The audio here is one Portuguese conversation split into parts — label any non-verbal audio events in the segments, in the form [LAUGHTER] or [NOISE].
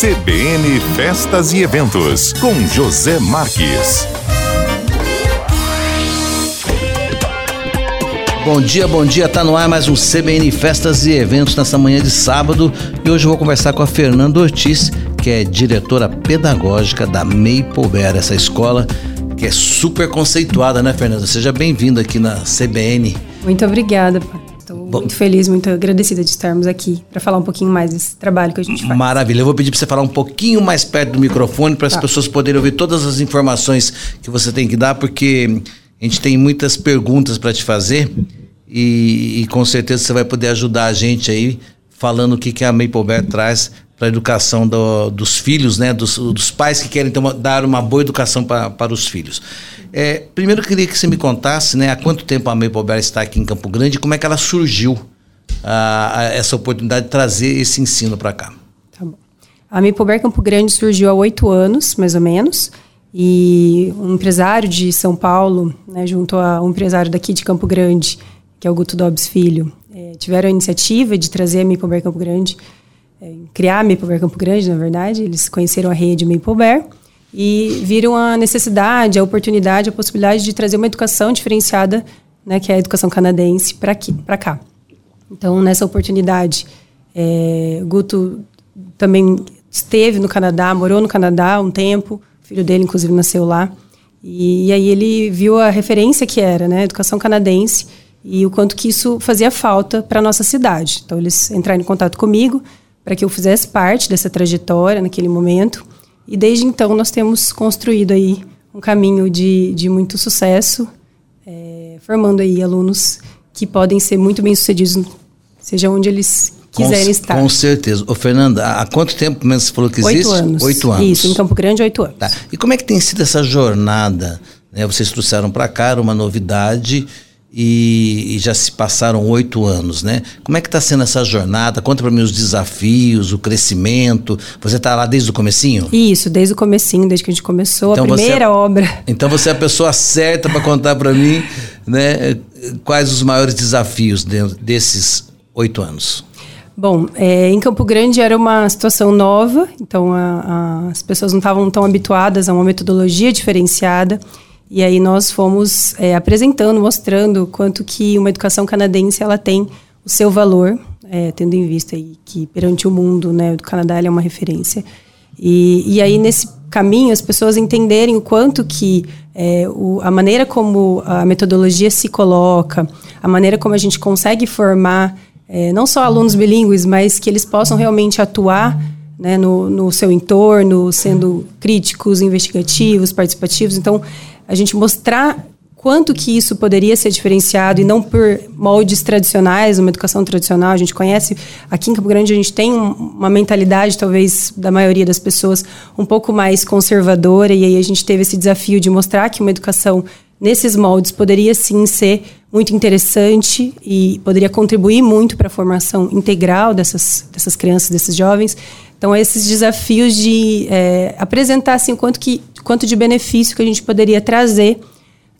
CBN Festas e Eventos, com José Marques. Bom dia, bom dia. Tá no ar mais um CBN Festas e Eventos nessa manhã de sábado. E hoje eu vou conversar com a Fernanda Ortiz, que é diretora pedagógica da Maple Bear, essa escola que é super conceituada, né, Fernanda? Seja bem-vinda aqui na CBN. Muito obrigada, Estou muito feliz, muito agradecida de estarmos aqui para falar um pouquinho mais desse trabalho que a gente faz. Maravilha. Eu vou pedir para você falar um pouquinho mais perto do microfone para as tá. pessoas poderem ouvir todas as informações que você tem que dar, porque a gente tem muitas perguntas para te fazer e, e, com certeza você vai poder ajudar a gente aí falando o que, que a Maple Bear traz para a educação do, dos filhos, né? Dos, dos pais que querem uma, dar uma boa educação pra, para os filhos. É, primeiro eu queria que você me contasse, né? Há quanto tempo a Maple Bear está aqui em Campo Grande e como é que ela surgiu a, a essa oportunidade de trazer esse ensino para cá? Tá bom. A Maple Bear Campo Grande surgiu há oito anos, mais ou menos. E um empresário de São Paulo, né, junto a um empresário daqui de Campo Grande, que é o Guto Dobbs Filho, é, tiveram a iniciativa de trazer a Maple Bear Campo Grande é, criar a Maple Campo Grande, na verdade. Eles conheceram a rede Maple Bear e viram a necessidade, a oportunidade, a possibilidade de trazer uma educação diferenciada, né, que é a educação canadense, para cá. Então, nessa oportunidade, é, Guto também esteve no Canadá, morou no Canadá um tempo, o filho dele, inclusive, nasceu lá. E, e aí ele viu a referência que era, né, educação canadense, e o quanto que isso fazia falta para a nossa cidade. Então, eles entraram em contato comigo, para que eu fizesse parte dessa trajetória naquele momento. E desde então nós temos construído aí um caminho de, de muito sucesso, é, formando aí alunos que podem ser muito bem sucedidos, seja onde eles quiserem com, estar. Com certeza. Ô, Fernanda, há quanto tempo mesmo você falou que existe? Oito anos. Oito anos. Isso, em Campo Grande, oito anos. Tá. E como é que tem sido essa jornada? Né? Vocês trouxeram para cá uma novidade e, e, já se passaram oito anos, né? Como é que está sendo essa jornada? Conta para mim os desafios, o crescimento. Você está lá desde o comecinho? Isso, desde o comecinho, desde que a gente começou então a primeira é, obra. Então você é a pessoa certa para contar para mim, né? Quais os maiores desafios dentro desses oito anos? Bom, é, em Campo Grande era uma situação nova, então a, a, as pessoas não estavam tão habituadas a uma metodologia diferenciada. E aí nós fomos é, apresentando, mostrando quanto que uma educação canadense ela tem o seu valor, é, tendo em vista que perante o mundo, né, o Canadá é uma referência. E, e aí nesse caminho as pessoas entenderem o quanto que é, o, a maneira como a metodologia se coloca, a maneira como a gente consegue formar é, não só alunos bilíngues, mas que eles possam realmente atuar né, no, no seu entorno, sendo críticos, investigativos, participativos. Então, a gente mostrar quanto que isso poderia ser diferenciado e não por moldes tradicionais, uma educação tradicional. A gente conhece, aqui em Campo Grande, a gente tem uma mentalidade, talvez, da maioria das pessoas, um pouco mais conservadora, e aí a gente teve esse desafio de mostrar que uma educação nesses moldes poderia sim ser muito interessante e poderia contribuir muito para a formação integral dessas, dessas crianças, desses jovens. Então, esses desafios de é, apresentar assim, quanto, que, quanto de benefício que a gente poderia trazer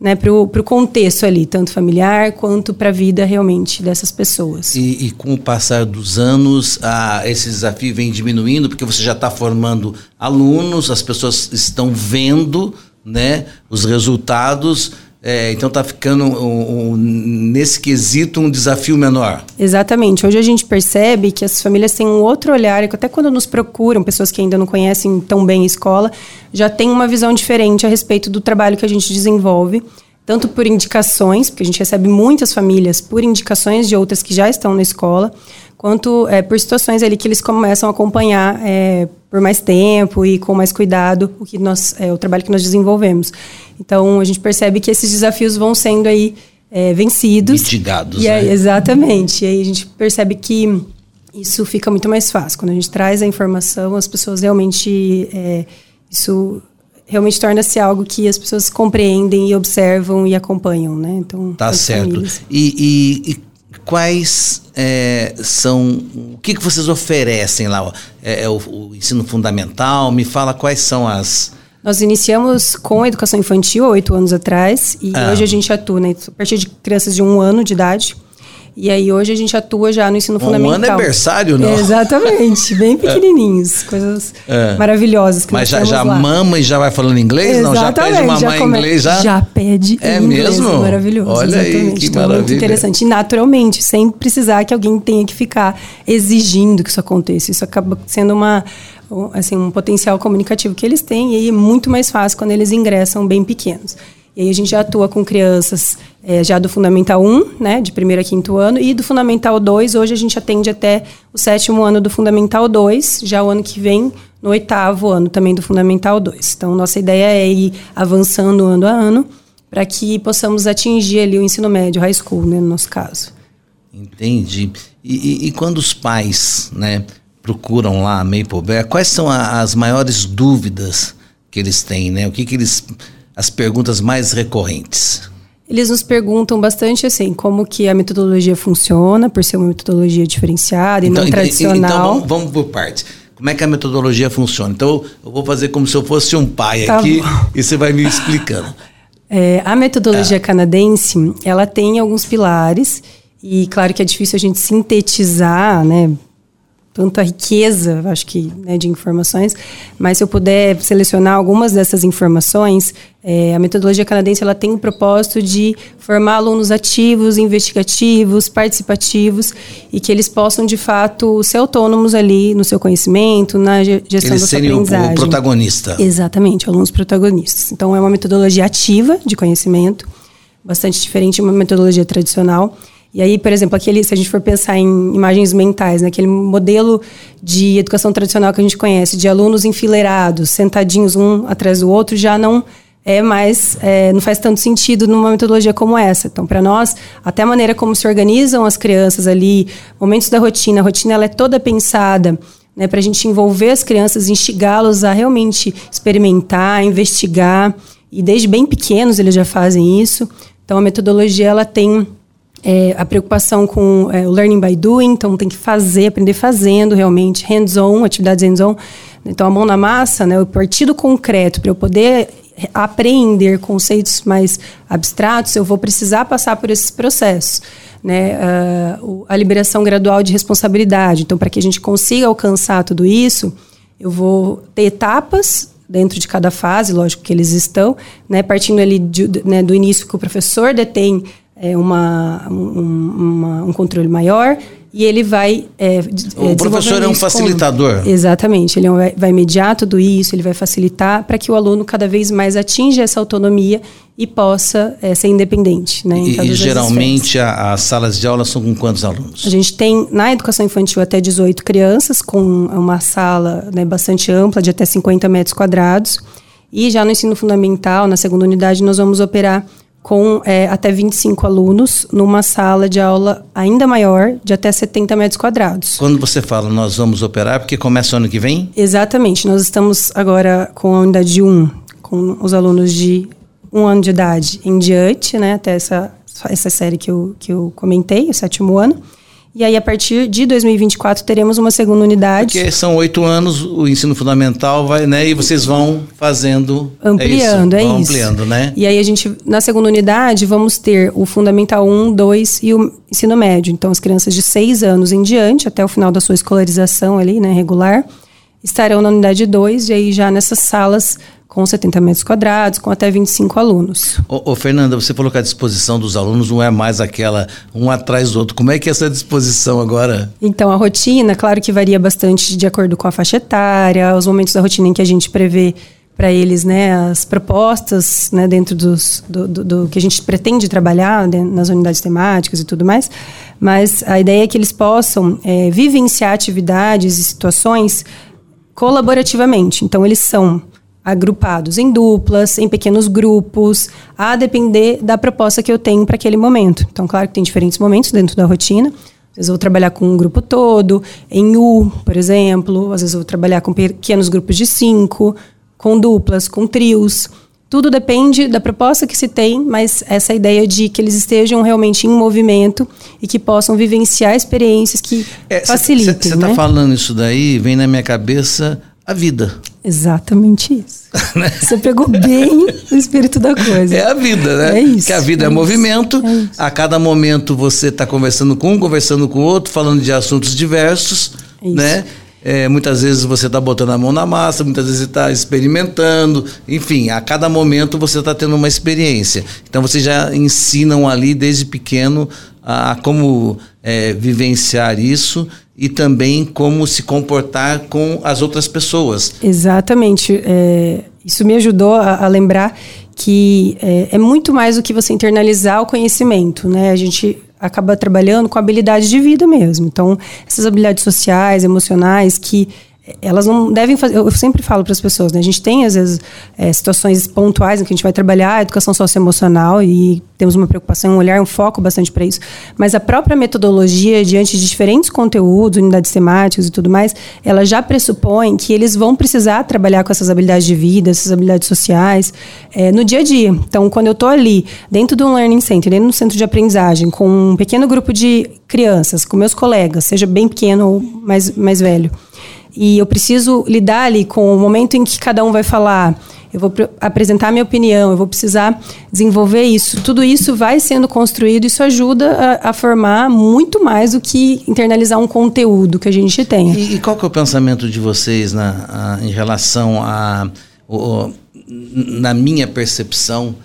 né, para o contexto ali, tanto familiar quanto para a vida realmente dessas pessoas. E, e, com o passar dos anos, a, esse desafio vem diminuindo, porque você já está formando alunos, as pessoas estão vendo né, os resultados. É, então está ficando um, um, nesse quesito um desafio menor. Exatamente. Hoje a gente percebe que as famílias têm um outro olhar, que até quando nos procuram, pessoas que ainda não conhecem tão bem a escola, já têm uma visão diferente a respeito do trabalho que a gente desenvolve, tanto por indicações, porque a gente recebe muitas famílias por indicações de outras que já estão na escola, quanto é, por situações ali que eles começam a acompanhar é, por mais tempo e com mais cuidado o que nós é, o trabalho que nós desenvolvemos. Então a gente percebe que esses desafios vão sendo aí é, vencidos, mitigados, e né? Exatamente. E aí a gente percebe que isso fica muito mais fácil quando a gente traz a informação, as pessoas realmente é, isso realmente torna-se algo que as pessoas compreendem e observam e acompanham, né? Então tá certo. E, e, e quais é, são o que, que vocês oferecem lá? É, é o, o, ensino fundamental? Me fala quais são as. Nós iniciamos com a educação infantil oito anos atrás e ah. hoje a gente atua né, a partir de crianças de um ano de idade. E aí hoje a gente atua já no ensino Um fundamental. ano é berçário, não? Exatamente, [LAUGHS] bem pequenininhos, coisas É. maravilhosas que Mas já, já lá. mama e já vai falando inglês? Não, já pede Exatamente, mamãe come- inglês já? Já pede É inglês, mesmo? Maravilhoso. Olha aí, exatamente. que então, é muito maravilha. interessante. E naturalmente, sem precisar que alguém tenha que ficar exigindo que isso aconteça. Isso acaba sendo uma, um, assim, um potencial comunicativo que eles têm e aí é muito mais fácil quando eles ingressam bem pequenos. E aí a gente já atua com crianças eh, já do Fundamental 1, né, de primeiro a quinto ano, e do Fundamental 2, hoje a gente atende até o sétimo ano do Fundamental 2, já o ano que vem, no oitavo ano também do Fundamental 2. Então, nossa ideia é ir avançando ano a ano, para que possamos atingir ali o ensino médio, high school, né, no nosso caso. Entendi. E, e- e quando os pais, né, procuram lá a Maple Bear, quais são a- as maiores dúvidas que eles têm, né? O que que eles as perguntas mais recorrentes? Eles nos perguntam bastante assim, como que a metodologia funciona, por ser uma metodologia diferenciada e não e- tradicional. então vamos, vamos por partes. Como é que a metodologia funciona? Então eu vou fazer como se eu fosse um pai Tá aqui bom. [LAUGHS] e você vai me explicando. [LAUGHS] É, a metodologia canadense, ela tem alguns pilares e claro que é difícil a gente sintetizar, né, tanta riqueza, acho que, né, de informações, mas se eu puder selecionar algumas dessas informações, é, a metodologia canadense ela tem o propósito de formar alunos ativos, investigativos, participativos e que eles possam de fato ser autônomos ali no seu conhecimento, na ge- gestão Eles da sua serem o, aprendizagem. o protagonista. Exatamente, alunos protagonistas. Então, é uma metodologia ativa de conhecimento, bastante diferente de uma metodologia tradicional. E aí, por exemplo, aquele, se a gente for pensar em imagens mentais, né, aquele modelo de educação tradicional que a gente conhece, de alunos enfileirados, sentadinhos um atrás do outro, já não é mais, é, não faz tanto sentido numa metodologia como essa. Então, para nós, até a maneira como se organizam as crianças ali, momentos da rotina, a rotina ela é toda pensada né, para a gente envolver as crianças, instigá-los a realmente experimentar, investigar, e desde bem pequenos eles já fazem isso. Então a metodologia ela tem é, a preocupação com é, o learning by doing, então tem que fazer, aprender fazendo realmente, hands-on, atividades hands-on. Então a mão na massa, né, o partido concreto para eu poder aprender conceitos mais abstratos, eu vou precisar passar por esses processos. Né, o- a liberação gradual de responsabilidade. Então, para que a gente consiga alcançar tudo isso, eu vou ter etapas dentro de cada fase, lógico que eles estão, né, partindo ali de- né, do início que o professor detém é, uma, um, uma- um controle maior e ele vai é, O é, professor é um com- facilitador. Exatamente, ele é vai, vai mediar tudo isso, ele vai facilitar para que o aluno cada vez mais atinja essa autonomia e possa é, ser independente, né, E, e geralmente a- as salas de aula são com quantos alunos? A gente tem na educação infantil até 18 crianças, com uma sala né, bastante ampla, de até 50 metros quadrados. E já no ensino fundamental, na segunda unidade, nós vamos operar com é, até 25 alunos, numa sala de aula ainda maior, de até 70 metros quadrados. Quando você fala nós vamos operar, porque começa o ano que vem? Exatamente. Nós estamos agora com a unidade 1, com os alunos de um ano de idade em diante, né, até essa, essa série que eu, que eu comentei, o sétimo ano. E aí, a partir de 2024, teremos uma segunda unidade. Porque são oito anos, o ensino fundamental vai, né? E vocês vão fazendo. Ampliando, é vão isso. ampliando, né? E aí a gente, na segunda unidade, vamos ter o Fundamental 1, 2 e o ensino médio. Então, as crianças de 6 anos em diante, até o final da sua escolarização ali, né, regular, estarão na unidade 2 e aí já nessas salas com 70 metros quadrados, com até 25 alunos. Ô, ô, Fernanda, você falou que a disposição dos alunos não é mais aquela um atrás do outro. Como é que é essa disposição agora? Então, a rotina, claro que varia bastante de acordo com a faixa etária, os momentos da rotina em que a gente prevê para eles né, as propostas né, dentro dos, do, do, do que a gente pretende trabalhar né, nas unidades temáticas e tudo mais. Mas a ideia é que eles possam é, vivenciar atividades e situações colaborativamente. Então, eles são agrupados em duplas, em pequenos grupos, a depender da proposta que eu tenho para aquele momento. Então, claro que tem diferentes momentos dentro da rotina. Às vezes eu vou trabalhar com um grupo todo, em U, por exemplo. Às vezes eu vou trabalhar com pequenos grupos de cinco, com duplas, com trios. Tudo depende da proposta que se tem, mas essa ideia de que eles estejam realmente em movimento e que possam vivenciar experiências que facilitem. Você está né? falando isso daí, vem na minha cabeça a vida. Exatamente isso. [LAUGHS] Você pegou bem o espírito da coisa. É a vida, né? É isso. Que a vida é, é movimento. É a cada momento você está conversando com um, conversando com o outro, falando de assuntos diversos, É né? É, muitas vezes você está botando a mão na massa, muitas vezes você está experimentando, enfim, a cada momento você está tendo uma experiência. Então vocês já ensinam ali desde pequeno a, como é, vivenciar isso e também como se comportar com as outras pessoas. Exatamente. É, isso me ajudou a, a lembrar que é, é, muito mais do que você internalizar o conhecimento, né? A gente acaba trabalhando com habilidades de vida mesmo. Então, essas habilidades sociais, emocionais, que elas não devem fazer. Eu sempre falo para as pessoas, né? A gente tem, às vezes, é, situações pontuais em que a gente vai trabalhar a educação socioemocional e temos uma preocupação, um olhar, um foco bastante para isso. Mas a própria metodologia, diante de diferentes conteúdos, unidades temáticas e tudo mais, ela já pressupõe que eles vão precisar trabalhar com essas habilidades de vida, essas habilidades sociais, é, no dia a dia. Então, quando eu estou ali, dentro de um Learning Center, dentro do centro de aprendizagem, com um pequeno grupo de crianças, com meus colegas, seja bem pequeno ou mais, mais velho e eu preciso lidar ali com o momento em que cada um vai falar, eu vou apresentar minha opinião, eu vou precisar desenvolver isso. Tudo isso vai sendo construído, isso ajuda a, a formar muito mais do que internalizar um conteúdo que a gente tem. E, e qual que é o pensamento de vocês na, a, em relação a, o, na minha percepção,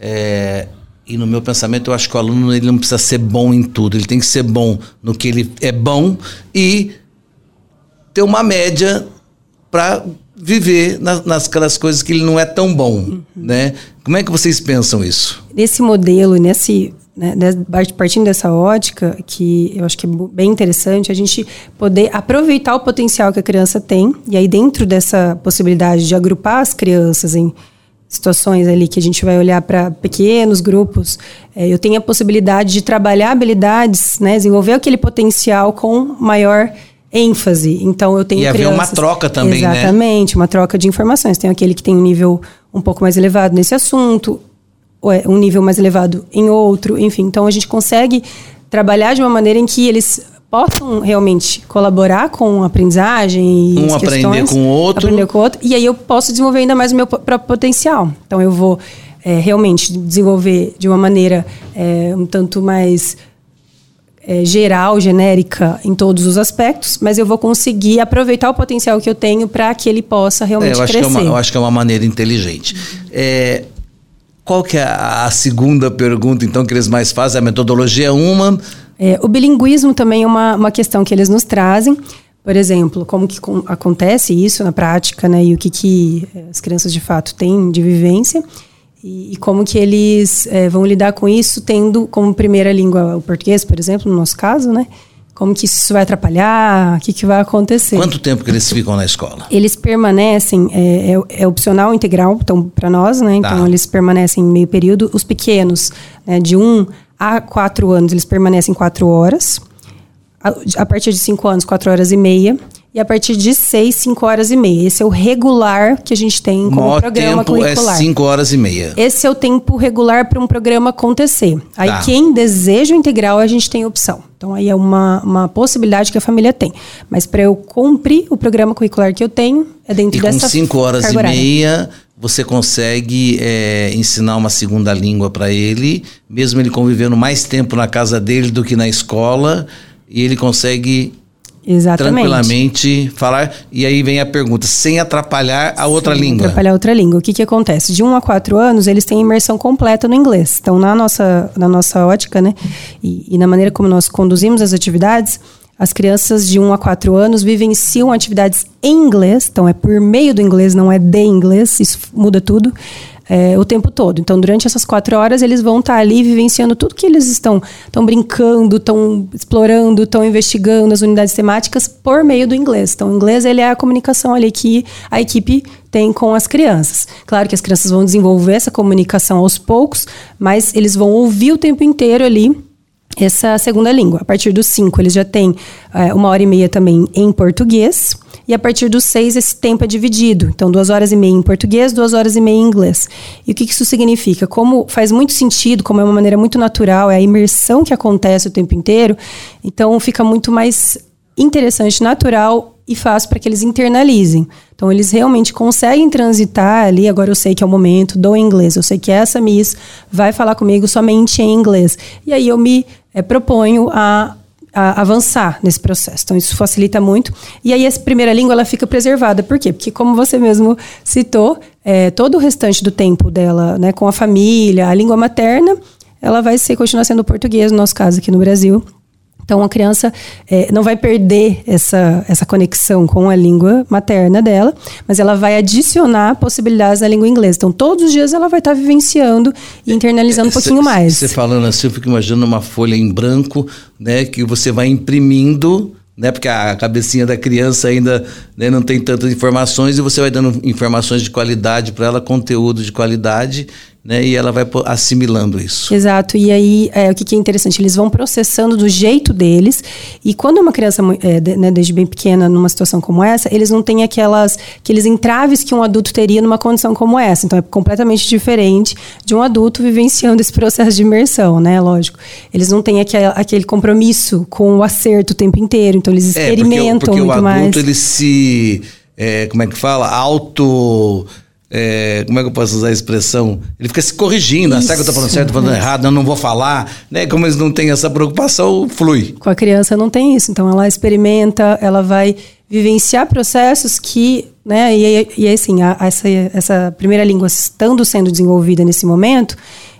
é, e no meu pensamento, eu acho que o aluno ele não precisa ser bom em tudo, ele tem que ser bom no que ele é bom e ter uma média para viver nas, nas coisas que ele não é tão bom, uhum. né? Como é que vocês pensam isso? Nesse modelo, nesse né, partindo dessa ótica, que eu acho que é bem interessante, a gente poder aproveitar o potencial que a criança tem, e aí dentro dessa possibilidade de agrupar as crianças em situações ali que a gente vai olhar para pequenos grupos, é, eu tenho a possibilidade de trabalhar habilidades, né, desenvolver aquele potencial com maior ênfase. Então eu tenho e haver uma troca também, exatamente, né? Exatamente, uma troca de informações. Tem aquele que tem um nível um pouco mais elevado nesse assunto, é, um nível mais elevado em outro, enfim. Então a gente consegue trabalhar de uma maneira em que eles possam realmente colaborar com a aprendizagem e um aprender com o outro. Aprender com o outro. E aí eu posso desenvolver ainda mais o meu próprio potencial. Então eu vou é, realmente desenvolver de uma maneira é, um tanto mais é, geral, genérica em todos os aspectos, mas eu vou conseguir aproveitar o potencial que eu tenho para que ele possa realmente é, eu acho crescer. Que é uma, eu acho que é uma maneira inteligente. É, qual que é a segunda pergunta, então, que eles mais fazem? A metodologia é uma? É, o bilinguismo também é uma, uma questão que eles nos trazem. Por exemplo, como que acontece isso na prática, né? E o que, que é, as crianças de fato têm de vivência. E, e como que eles é, vão lidar com isso, tendo como primeira língua o português, por exemplo, no nosso caso, né? Como que isso vai atrapalhar? O que, que vai acontecer? Quanto tempo que eles ficam na escola? Eles permanecem, é, é, é opcional integral, então, para nós, né? Então, tá. eles permanecem meio período. Os pequenos, né, de um a quatro anos, eles permanecem quatro horas. A, a partir de cinco anos, quatro horas e meia e a partir de 6, 5 horas e meia. Esse é o regular que a gente tem como Maior programa tempo curricular. é 5 horas e meia. Esse é o tempo regular para um programa acontecer. Aí Tá. quem deseja o integral, a gente tem opção. Então aí é uma, uma possibilidade que a família tem. Mas para eu cumprir o programa curricular que eu tenho, é dentro E com dessa 5 horas e meia, você consegue é, ensinar uma segunda língua para ele, mesmo ele convivendo mais tempo na casa dele do que na escola, e ele consegue Exatamente. tranquilamente falar. E aí vem a pergunta, sem atrapalhar a outra Sim, língua. Atrapalhar outra língua. O que, que acontece? De 1 a 4 anos, eles têm imersão completa no inglês. Então, na nossa, na nossa ótica, né? E, e na maneira como nós conduzimos as atividades, as crianças de 1 a 4 anos vivenciam atividades em inglês. Então, é por meio do inglês, não é de inglês. Isso muda tudo. É, o tempo todo. Então, durante essas quatro horas, eles vão estar ali vivenciando tudo que eles estão, estão brincando, estão explorando, estão investigando as unidades temáticas por meio do inglês. Então, o inglês ele é a comunicação ali que a equipe tem com as crianças. Claro que as crianças vão desenvolver essa comunicação aos poucos, mas eles vão ouvir o tempo inteiro ali essa segunda língua. A partir dos cinco, eles já têm é, uma hora e meia também em português. E a partir dos seis, esse tempo é dividido. Então, duas horas e meia em português, duas horas e meia em inglês. E o que isso significa? Como faz muito sentido, como é uma maneira muito natural, é a imersão que acontece o tempo inteiro, então fica muito mais interessante, natural e faço para que eles internalizem. Então, eles realmente conseguem transitar ali. Agora, eu sei que é o momento do inglês, eu sei que essa Miss vai falar comigo somente em inglês. E aí, eu me é, proponho a a avançar nesse processo. Então, isso facilita muito. E aí, essa primeira língua, ela fica preservada. Por quê? Porque, como você mesmo citou, é, todo o restante do tempo dela, né, com a família, a língua materna, ela vai ser, continuar sendo português, no nosso caso aqui no Brasil. Então, a criança é, não vai perder essa, essa conexão com a língua materna dela, mas ela vai adicionar possibilidades na língua inglesa. Então, todos os dias ela vai estar vivenciando e internalizando um pouquinho mais. Você falando assim, eu fico imaginando uma folha em branco, né, que você vai imprimindo né? Porque a cabecinha da criança ainda né, não tem tantas informações e você vai dando informações de qualidade para ela, conteúdo de qualidade, né? E ela vai assimilando isso. Exato. E aí, é, o que, que é interessante? Eles vão processando do jeito deles. E quando uma criança, é, de, né, desde bem pequena, numa situação como essa, eles não têm aquelas, aqueles entraves que um adulto teria numa condição como essa. Então, é completamente diferente de um adulto vivenciando esse processo de imersão, né? Lógico. Eles não têm aquele, aquele compromisso com o acerto o tempo inteiro. Então, eles experimentam é, porque, porque muito mais. o adulto, mais. ele se... É, como é que fala? Auto é, como é que eu posso usar a expressão? Ele fica se corrigindo. Ah, será que eu estou falando certo, falando errado? Eu não vou falar. Né? Como eles não têm essa preocupação, flui. Com a criança não tem isso. Então ela experimenta, ela vai vivenciar processos que, né? E, e assim, a, essa, essa primeira língua estando sendo desenvolvida nesse momento,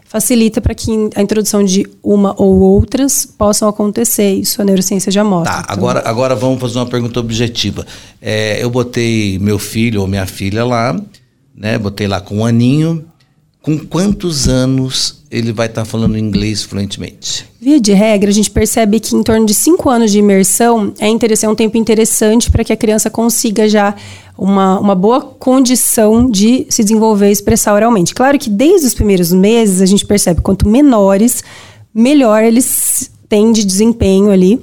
facilita para que a introdução de uma ou outras possam acontecer. Isso a neurociência já mostra. Tá, então... agora, agora vamos fazer uma pergunta objetiva. É, eu botei meu filho ou minha filha lá né? Botei lá com um aninho. Com quantos anos ele vai estar tá falando inglês fluentemente? Via de regra, a gente percebe que em torno de cinco anos de imersão é, é um tempo interessante para que a criança consiga já uma, uma boa condição de se desenvolver e expressar oralmente. Claro que desde os primeiros meses a gente percebe quanto menores, melhor eles têm de desempenho ali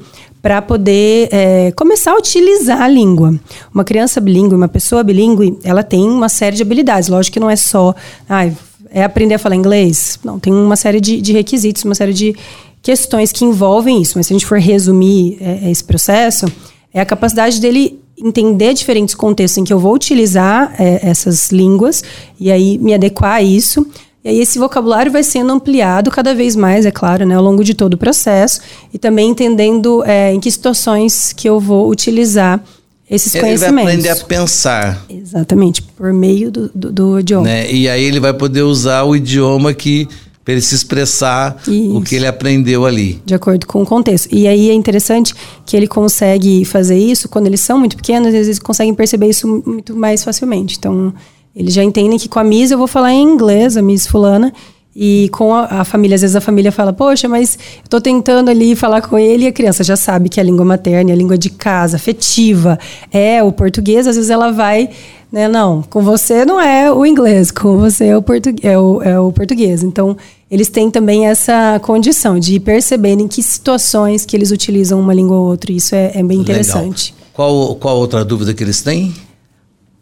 para poder é, começar a utilizar a língua. Uma criança bilíngue, uma pessoa bilíngue, ela tem uma série de habilidades. Lógico que não é só ah, é aprender a falar inglês. Não, tem uma série de, de, requisitos, uma série de questões que envolvem isso. Mas se a gente for resumir é, esse processo, é a capacidade dele entender diferentes contextos em que eu vou utilizar é, essas línguas e aí me adequar a isso e aí esse vocabulário vai sendo ampliado cada vez mais, é claro, né, ao longo de todo o processo e também entendendo é, em que situações que eu vou utilizar esses ele conhecimentos. Ele vai aprender a pensar. Exatamente, por meio do, do, do idioma. Né? E aí ele vai poder usar o idioma que para ele se expressar Isso. o que ele aprendeu ali. De acordo com o contexto. E aí é interessante que ele consegue fazer isso quando eles são muito pequenos, eles conseguem perceber isso muito mais facilmente. Então, eles já entendem que com a Miss eu vou falar em inglês, a Miss fulana, e com a, a, família, às vezes a família fala, poxa, mas eu tô tentando ali falar com ele e a criança já sabe que a língua materna, a língua de casa, afetiva, é o português, às vezes ela vai, né, não, com você não é o inglês, com você é o, português, é o, é o português. Então, eles têm também essa condição de perceberem em que situações que eles utilizam uma língua ou outra, isso é, é bem interessante. Legal. Qual, qual outra dúvida que eles têm?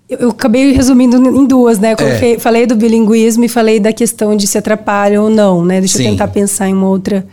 Eu, acabei resumindo em duas, né? É. falei do bilinguismo e falei da questão de se atrapalha ou não, né? Deixa Sim. eu tentar pensar em uma outra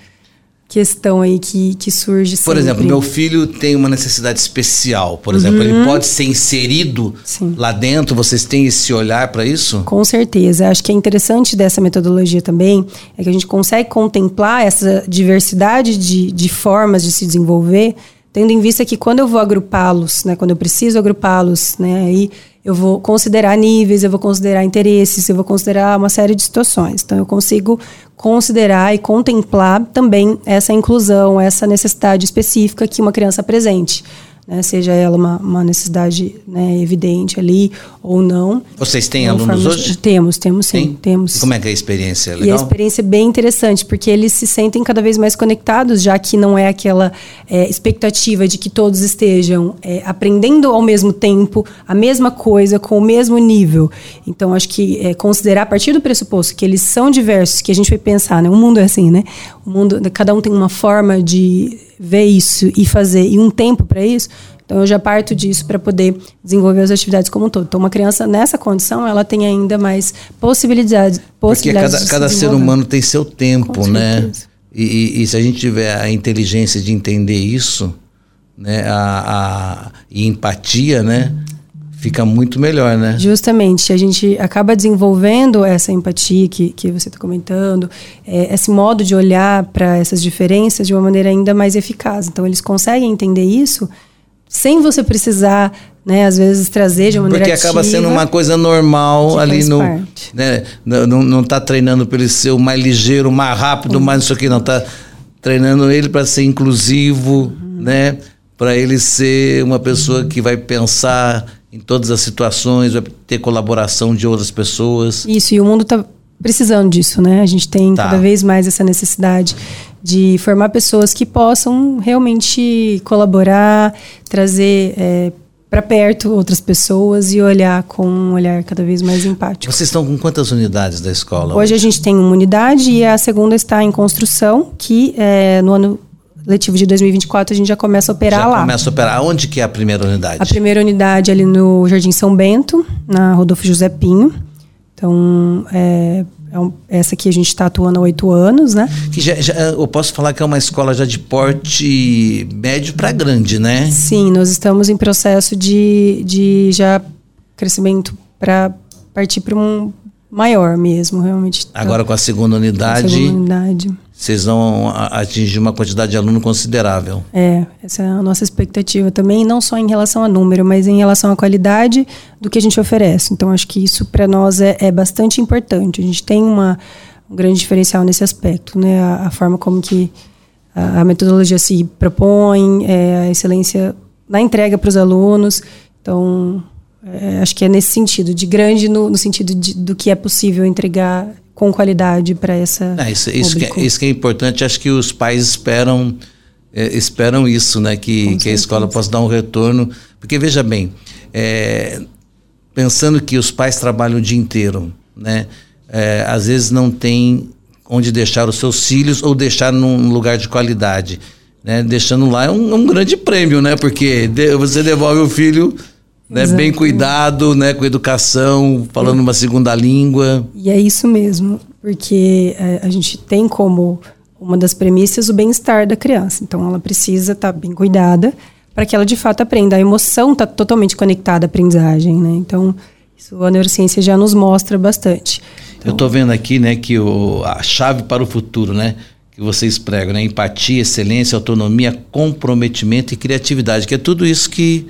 questão aí que, que surge Por sempre. exemplo, meu filho tem uma necessidade especial, por uhum. exemplo, ele uhum. pode ser inserido Sim. lá dentro, vocês têm esse olhar para isso? Com certeza, acho que é interessante dessa metodologia também, é que a gente consegue contemplar essa diversidade de, de formas de se desenvolver, tendo em vista que quando eu vou agrupá-los, né, quando eu preciso agrupá-los, né, aí eu vou considerar níveis, eu vou considerar interesses, eu vou considerar uma série de situações. Então, eu consigo considerar e contemplar também essa inclusão, essa necessidade específica que uma criança apresente né, seja ela uma, uma necessidade né, evidente ali ou não. Vocês têm alunos hoje? Temos, temos sim, Tem? temos. E como é que é a experiência? Legal? E a experiência é bem interessante, porque eles se sentem cada vez mais conectados, já que não é aquela é, expectativa de que todos estejam é, aprendendo ao mesmo tempo a mesma coisa, com o mesmo nível. Então, acho que é, considerar a partir do pressuposto que eles são diversos, que a gente vai pensar, né? O mundo é assim, né? O mundo, cada um tem uma forma de ver isso e fazer e um tempo para isso, então eu já parto disso para poder desenvolver as atividades como um todo. Então uma criança nessa condição, ela tem ainda mais possibilidades, possibilidades Porque cada, cada ser humano tem seu tempo, né? E, e, se a gente tiver a inteligência de entender isso, né, a, a, e empatia, né? Fica muito melhor, né? Justamente, a gente acaba desenvolvendo essa empatia que, que você está comentando, é, esse modo de olhar para essas diferenças de uma maneira ainda mais eficaz. Então, eles conseguem entender isso sem você precisar, né, às vezes trazer de uma maneira Porque acaba ativa, sendo uma coisa normal ali no, parte. né, não, não tá treinando para ele ser o mais ligeiro, o mais rápido, mais não sei o que, não tá treinando ele para ser inclusivo, uhum. né, para ele ser uma pessoa que vai pensar em todas as situações, vai ter colaboração de outras pessoas. Isso, e o mundo está precisando disso, né? A gente tem tá. cada vez mais essa necessidade de formar pessoas que possam realmente colaborar, trazer é, para perto outras pessoas e olhar com um olhar cada vez mais empático. Vocês estão com quantas unidades da escola? Hoje, hoje? a gente tem uma unidade e a segunda está em construção, que é, no ano letivo de 2024 a gente já começa a operar já lá. Começa a operar. Onde que é a primeira unidade? A primeira unidade ali no Jardim São Bento, na Rodolfo José Pinho. Então, é, é um, essa aqui a gente está atuando há oito anos, né? Que já, já, eu posso falar que é uma escola já de porte médio para grande, né? Sim, nós estamos em processo de, de já crescimento para partir para um maior mesmo, realmente. Agora com a segunda unidade. Com a segunda unidade vocês vão atingir uma quantidade de aluno considerável. É, essa é a nossa expectativa também, não só em relação a número, mas em relação à qualidade do que a gente oferece. Então, acho que isso para nós é, é, bastante importante. A gente tem uma, um grande diferencial nesse aspecto, né? A, a forma como que a, a metodologia se propõe, é, a excelência na entrega para os alunos. Então, é, acho que é nesse sentido, de grande no, no sentido de, do que é possível entregar com qualidade para essa. É, isso, isso, que é, isso, que é, importante, acho que os pais esperam é, esperam isso, né? Que, que a escola possa dar um retorno. Porque veja bem, é, pensando que os pais trabalham o dia inteiro, né? É, às vezes não tem onde deixar os seus filhos ou deixar num lugar de qualidade. Né? Deixando lá é um, um grande prêmio, né? Porque de, você devolve o filho né, bem cuidado, né, com educação, falando é. uma segunda língua. E é isso mesmo, porque é, a gente tem como uma das premissas o bem-estar da criança. Então, ela precisa estar tá bem cuidada para que ela de fato aprenda. A emoção está totalmente conectada à aprendizagem, né? Então, isso a neurociência já nos mostra bastante. Então, Eu estou vendo aqui, né, que o, a chave para o futuro, né, que vocês pregam, né, empatia, excelência, autonomia, comprometimento e criatividade, que é tudo isso que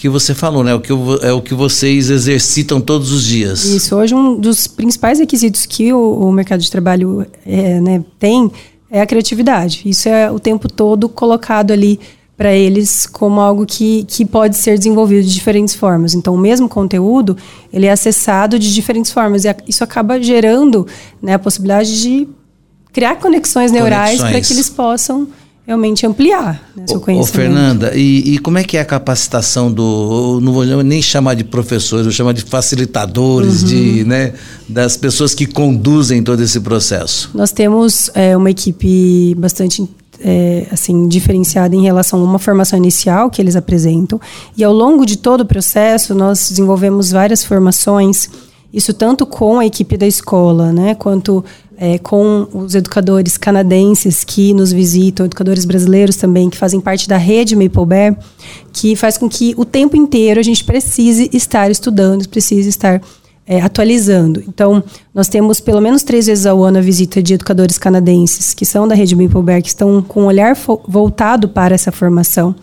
que você falou, né? O que é o que vocês exercitam todos os dias. Isso. Hoje um dos principais requisitos que o, o mercado de trabalho é, né, tem é a criatividade. Isso é o tempo todo colocado ali para eles como algo que, que pode ser desenvolvido de diferentes formas. Então, o mesmo conteúdo ele é acessado de diferentes formas e isso acaba gerando né, a possibilidade de criar conexões neurais para que eles possam realmente ampliar né, seu conhecimento. Ô, Fernanda, e, e, como é que é a capacitação do. Não vou nem chamar de professores, vou chamar de facilitadores, uhum. de, né, das pessoas que conduzem todo esse processo? Nós temos é, uma equipe bastante é, assim diferenciada em relação a uma formação inicial que eles apresentam e ao longo de todo o processo nós desenvolvemos várias formações isso tanto com a equipe da escola, né, quanto é, com os educadores canadenses que nos visitam, educadores brasileiros também, que fazem parte da rede Maple Bear, que faz com que o tempo inteiro a gente precise estar estudando, precise estar é, atualizando. Então, nós temos pelo menos três vezes ao ano a visita de educadores canadenses que são da rede Mapleback, que estão com um olhar voltado para essa formação.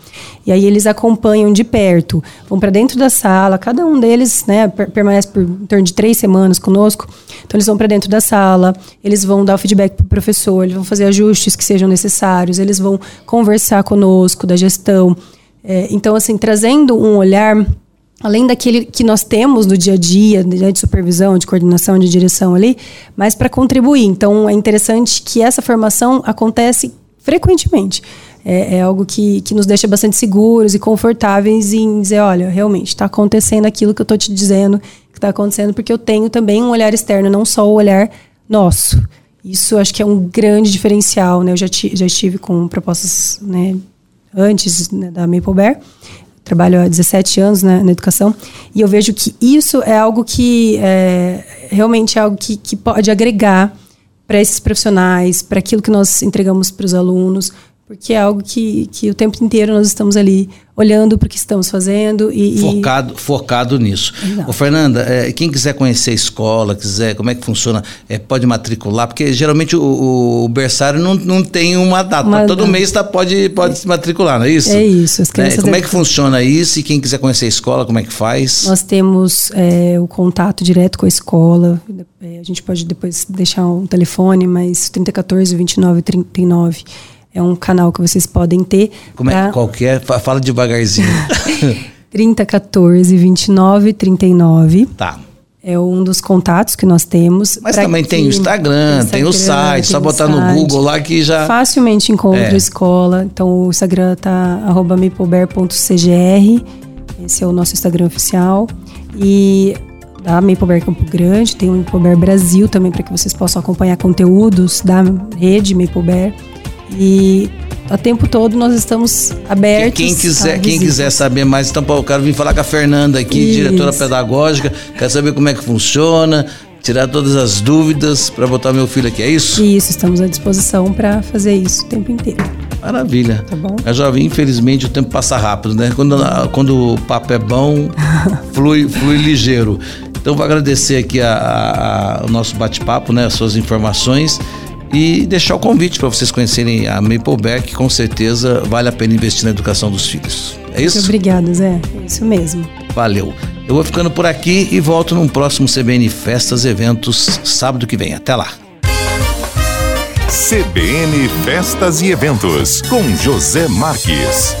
E aí eles acompanham de perto, vão para dentro da sala, cada um deles né, permanece por em torno de três semanas conosco. Então, eles vão para dentro da sala, eles vão dar o feedback para o professor, eles vão fazer ajustes que sejam necessários, eles vão conversar conosco da gestão. É, então, assim, trazendo um olhar além daquele que nós temos no dia a dia, né, de supervisão, de coordenação, de direção ali, mas para contribuir. Então, é interessante que essa formação acontece frequentemente. É, é, algo que, que nos deixa bastante seguros e confortáveis em dizer, olha, realmente está acontecendo aquilo que eu estou te dizendo que está acontecendo, porque eu tenho também um olhar externo, não só o olhar nosso. Isso acho que é um grande diferencial, né? Eu já, já estive com propostas né, antes né, da Maple Bear, trabalho há 17 anos né, na educação, e eu vejo que isso é algo que é, realmente é algo que, que pode agregar para esses profissionais, para aquilo que nós entregamos para os alunos, porque é algo que, que o tempo inteiro nós estamos ali olhando para o que estamos fazendo e focado, e... focado nisso. Exato. Ô, Fernanda, é, quem quiser conhecer a escola, quiser como é que funciona, é, pode matricular, porque geralmente o, o berçário não, não tem uma data. Uma Todo mês tá, pode, pode é. se matricular, não é isso? É isso. As é, como é que funciona isso? E quem quiser conhecer a escola, como é que faz? Nós temos é, o contato direto com a escola. É, a gente pode depois deixar um telefone, mas 3014 2939 é um canal que vocês podem ter. Como pra... é? Qualquer. Fala devagarzinho. 30 14 29 39. Tá. É um dos contatos que nós temos. Mas também tem o Instagram, Instagram, tem o site, tem só botar site. no Google lá que já. Facilmente encontra é. a escola. Então o Instagram tá maplebear.cgr. Esse é o nosso Instagram oficial. E da Maplebear Campo Grande, tem o Maplebear Brasil também para que vocês possam acompanhar conteúdos da rede Maplebear. E o tempo todo nós estamos abertos. Quem quiser, quem quiser saber mais, então eu quero vir falar com a Fernanda aqui, Isso. diretora pedagógica, quer saber como é que funciona, tirar todas as dúvidas para botar meu filho aqui, é isso? Isso, estamos à disposição para fazer isso o tempo inteiro. Maravilha. Tá bom? Já vi, infelizmente, o tempo passa rápido, né? Quando, quando o papo é bom, [LAUGHS] flui, flui ligeiro. Então, vou agradecer aqui a, a, a, o nosso bate-papo, né? As suas informações e deixar o convite para vocês conhecerem a Mapleback, que com certeza vale a pena investir na educação dos filhos. É isso? Muito obrigado, Zé. É isso mesmo. Valeu. Eu vou ficando por aqui e volto num próximo CBN Festas Eventos sábado que vem. Até lá. CBN Festas e Eventos com José Marques.